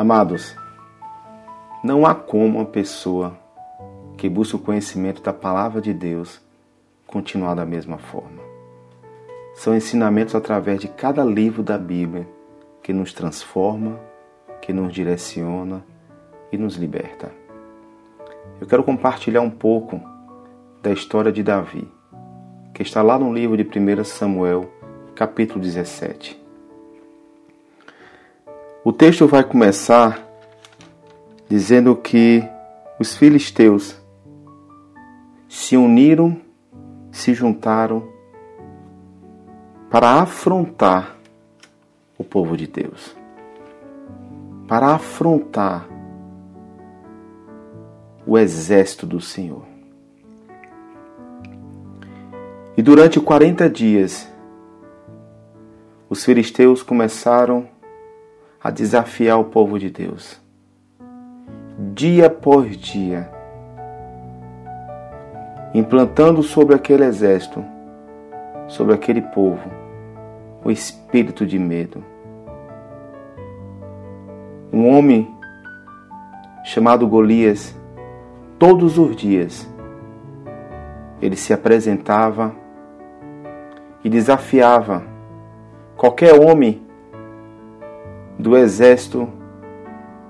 Amados, não há como uma pessoa que busca o conhecimento da palavra de Deus continuar da mesma forma. São ensinamentos através de cada livro da Bíblia que nos transforma, que nos direciona e nos liberta. Eu quero compartilhar um pouco da história de Davi, que está lá no livro de 1 Samuel, capítulo 17. O texto vai começar dizendo que os filisteus se uniram, se juntaram para afrontar o povo de Deus, para afrontar o exército do Senhor. E durante 40 dias, os filisteus começaram a desafiar o povo de Deus. Dia por dia, implantando sobre aquele exército, sobre aquele povo, o espírito de medo. Um homem chamado Golias, todos os dias, ele se apresentava e desafiava qualquer homem do exército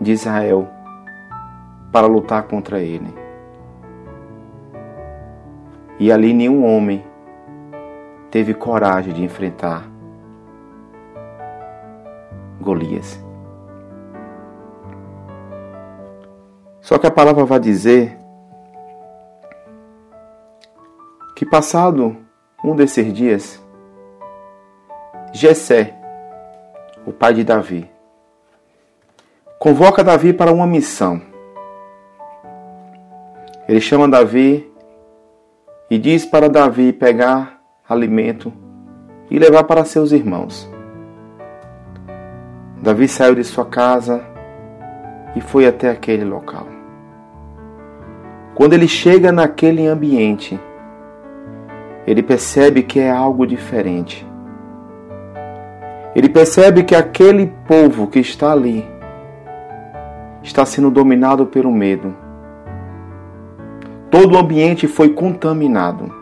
de Israel para lutar contra ele. E ali nenhum homem teve coragem de enfrentar Golias. Só que a palavra vai dizer que passado um desses dias, Jessé, o pai de Davi, convoca Davi para uma missão. Ele chama Davi e diz para Davi pegar alimento e levar para seus irmãos. Davi saiu de sua casa e foi até aquele local. Quando ele chega naquele ambiente, ele percebe que é algo diferente. Ele percebe que aquele povo que está ali está sendo dominado pelo medo. Todo o ambiente foi contaminado.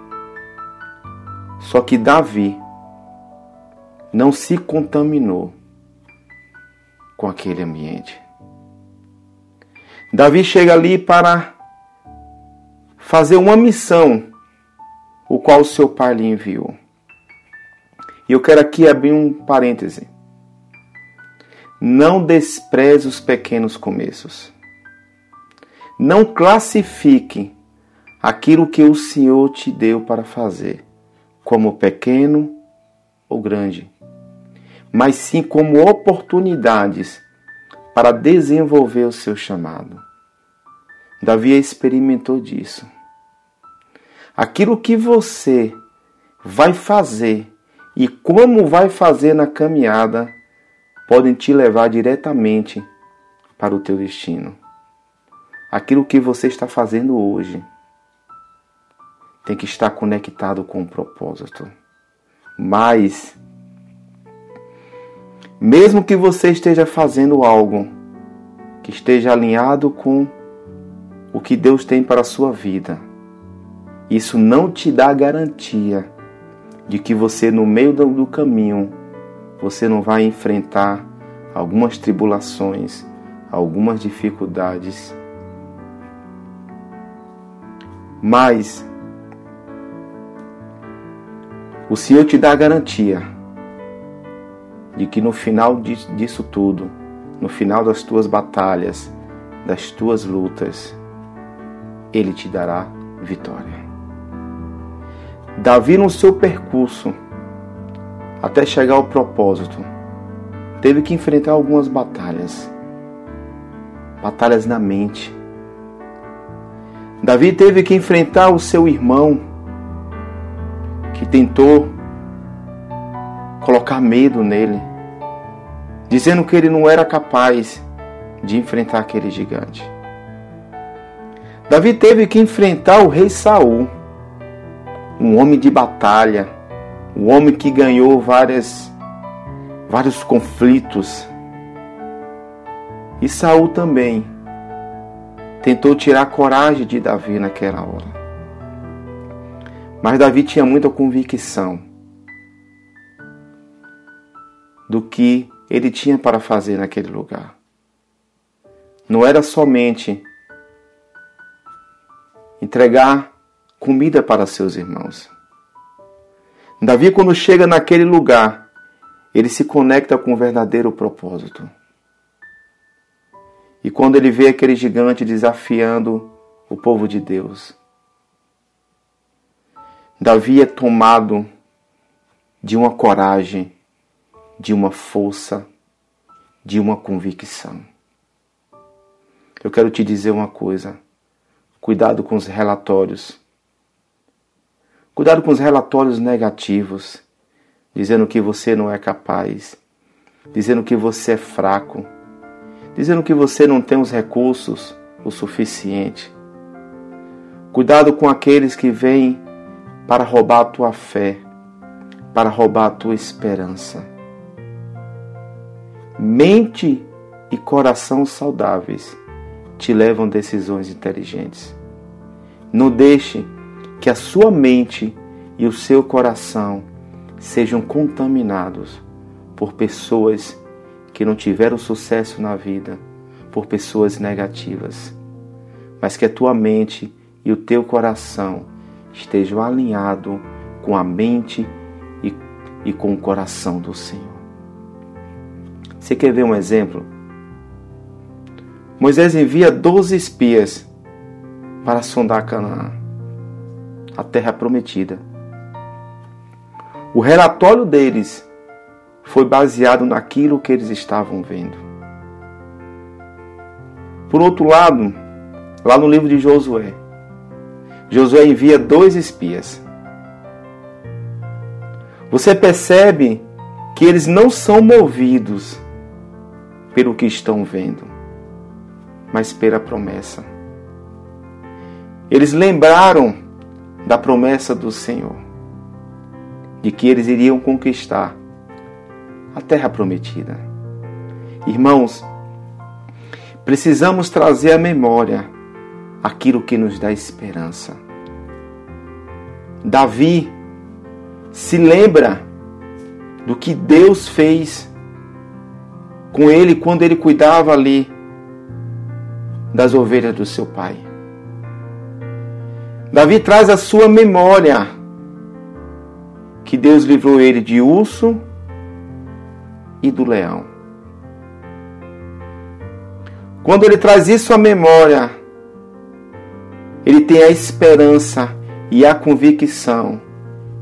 Só que Davi não se contaminou com aquele ambiente. Davi chega ali para fazer uma missão, o qual seu pai lhe enviou. E eu quero aqui abrir um parêntese. Não despreze os pequenos começos. Não classifique aquilo que o Senhor te deu para fazer como pequeno ou grande mas sim como oportunidades para desenvolver o seu chamado. Davi experimentou disso. Aquilo que você vai fazer e como vai fazer na caminhada podem te levar diretamente para o teu destino. Aquilo que você está fazendo hoje tem que estar conectado com o propósito. Mas mesmo que você esteja fazendo algo que esteja alinhado com o que Deus tem para a sua vida, isso não te dá garantia de que você, no meio do caminho, você não vai enfrentar algumas tribulações, algumas dificuldades. Mas o Senhor te dá garantia de que no final disso tudo, no final das tuas batalhas, das tuas lutas, Ele te dará vitória. Davi, no seu percurso até chegar ao propósito, teve que enfrentar algumas batalhas. Batalhas na mente. Davi teve que enfrentar o seu irmão, que tentou colocar medo nele, dizendo que ele não era capaz de enfrentar aquele gigante. Davi teve que enfrentar o rei Saul, um homem de batalha, um homem que ganhou várias, vários conflitos. E Saul também tentou tirar a coragem de Davi naquela hora. Mas Davi tinha muita convicção do que ele tinha para fazer naquele lugar. Não era somente entregar comida para seus irmãos. Davi, quando chega naquele lugar, ele se conecta com o verdadeiro propósito. E quando ele vê aquele gigante desafiando o povo de Deus, Davi é tomado de uma coragem, de uma força, de uma convicção. Eu quero te dizer uma coisa: cuidado com os relatórios. Cuidado com os relatórios negativos, dizendo que você não é capaz, dizendo que você é fraco, dizendo que você não tem os recursos o suficiente. Cuidado com aqueles que vêm para roubar a tua fé, para roubar a tua esperança. Mente e coração saudáveis te levam decisões inteligentes. Não deixe que a sua mente e o seu coração sejam contaminados por pessoas que não tiveram sucesso na vida, por pessoas negativas, mas que a tua mente e o teu coração estejam alinhados com a mente e, e com o coração do Senhor. Você quer ver um exemplo? Moisés envia 12 espias para sondar Canaã, a terra prometida. O relatório deles foi baseado naquilo que eles estavam vendo. Por outro lado, lá no livro de Josué, Josué envia dois espias. Você percebe que eles não são movidos pelo que estão vendo, mas pela promessa. Eles lembraram da promessa do Senhor, de que eles iriam conquistar a terra prometida. Irmãos, precisamos trazer à memória aquilo que nos dá esperança. Davi se lembra do que Deus fez com ele quando ele cuidava ali das ovelhas do seu pai. Davi traz a sua memória que Deus livrou ele de urso e do leão. Quando ele traz isso à memória, ele tem a esperança e a convicção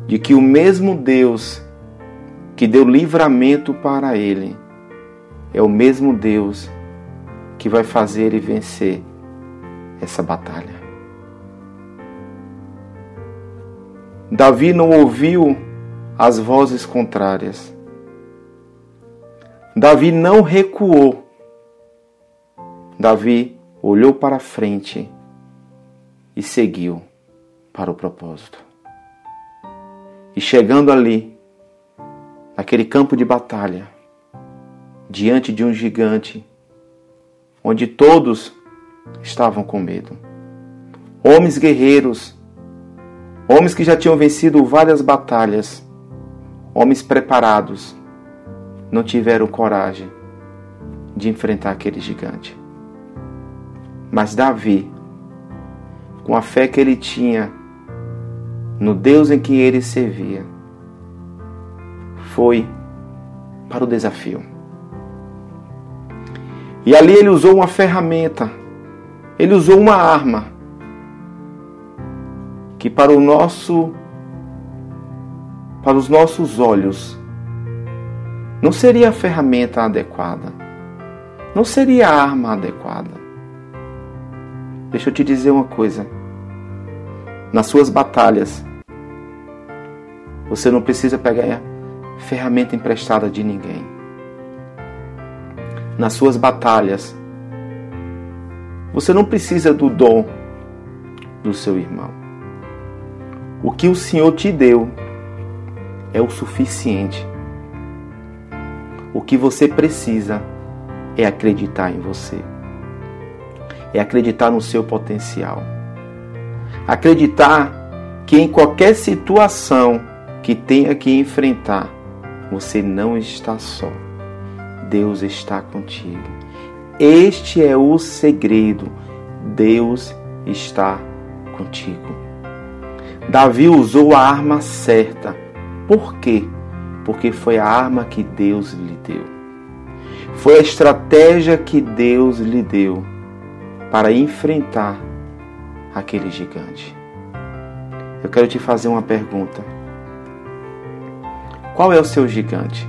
de que o mesmo Deus que deu livramento para ele é o mesmo Deus que vai fazer ele vencer essa batalha. Davi não ouviu as vozes contrárias. Davi não recuou. Davi olhou para frente e seguiu para o propósito. E chegando ali, naquele campo de batalha, diante de um gigante, onde todos estavam com medo. Homens guerreiros, homens que já tinham vencido várias batalhas, homens preparados, não tiveram coragem de enfrentar aquele gigante. Mas Davi com a fé que ele tinha no Deus em que ele servia, foi para o desafio. E ali ele usou uma ferramenta, ele usou uma arma que para o nosso para os nossos olhos, não seria a ferramenta adequada, não seria a arma adequada. Deixa eu te dizer uma coisa. Nas suas batalhas, você não precisa pegar ferramenta emprestada de ninguém. Nas suas batalhas, você não precisa do dom do seu irmão. O que o Senhor te deu é o suficiente. O que você precisa é acreditar em você, é acreditar no seu potencial, acreditar que em qualquer situação que tenha que enfrentar, você não está só. Deus está contigo. Este é o segredo. Deus está contigo. Davi usou a arma certa. Por quê? Porque foi a arma que Deus lhe deu. Foi a estratégia que Deus lhe deu para enfrentar aquele gigante. Eu quero te fazer uma pergunta. Qual é o seu gigante?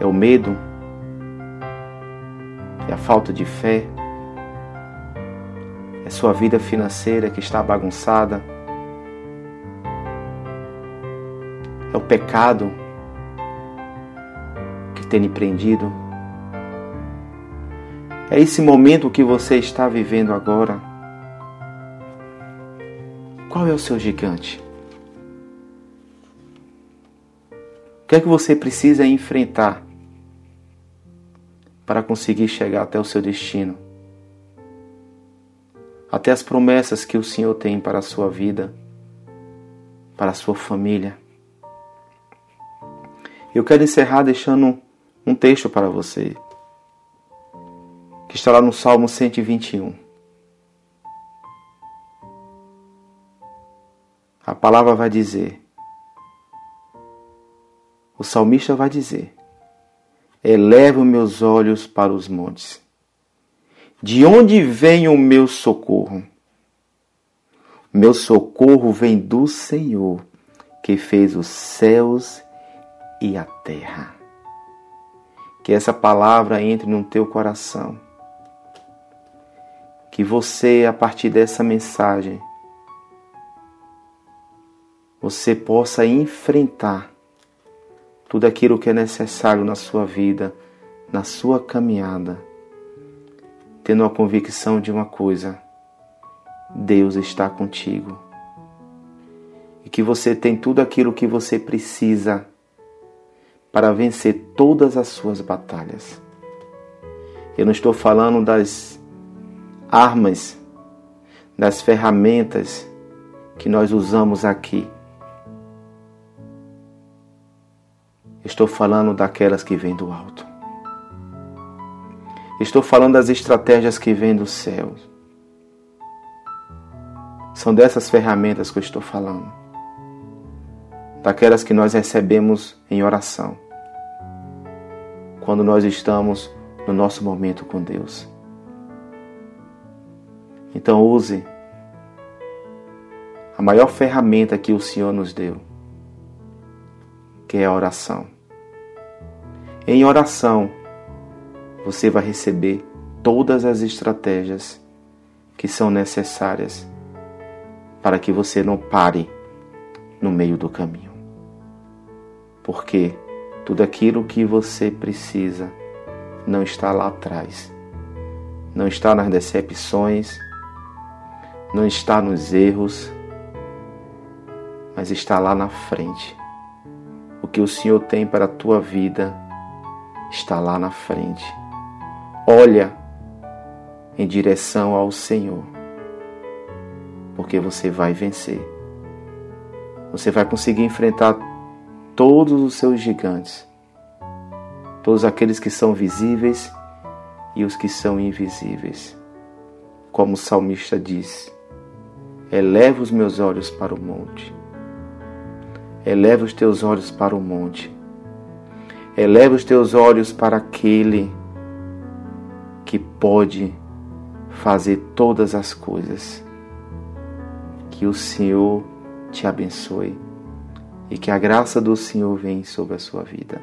É o medo? É a falta de fé? É sua vida financeira que está bagunçada? É o pecado que tem lhe prendido? É esse momento que você está vivendo agora? Qual é o seu gigante? O que é que você precisa enfrentar para conseguir chegar até o seu destino? Até as promessas que o Senhor tem para a sua vida, para a sua família. Eu quero encerrar deixando um texto para você, que está lá no Salmo 121. A palavra vai dizer: o salmista vai dizer: Elevo meus olhos para os montes. De onde vem o meu socorro? Meu socorro vem do Senhor, que fez os céus e a terra. Que essa palavra entre no teu coração. Que você, a partir dessa mensagem, você possa enfrentar tudo aquilo que é necessário na sua vida, na sua caminhada, tendo a convicção de uma coisa: Deus está contigo. E que você tem tudo aquilo que você precisa para vencer todas as suas batalhas. Eu não estou falando das armas, das ferramentas que nós usamos aqui Estou falando daquelas que vêm do alto. Estou falando das estratégias que vêm do céu. São dessas ferramentas que eu estou falando. Daquelas que nós recebemos em oração. Quando nós estamos no nosso momento com Deus. Então use a maior ferramenta que o Senhor nos deu, que é a oração. Em oração, você vai receber todas as estratégias que são necessárias para que você não pare no meio do caminho. Porque tudo aquilo que você precisa não está lá atrás, não está nas decepções, não está nos erros, mas está lá na frente. O que o Senhor tem para a tua vida está lá na frente. Olha em direção ao Senhor, porque você vai vencer. Você vai conseguir enfrentar todos os seus gigantes, todos aqueles que são visíveis e os que são invisíveis. Como o salmista diz: Eleva os meus olhos para o monte. Eleva os teus olhos para o monte Eleva os teus olhos para aquele que pode fazer todas as coisas. Que o Senhor te abençoe e que a graça do Senhor venha sobre a sua vida.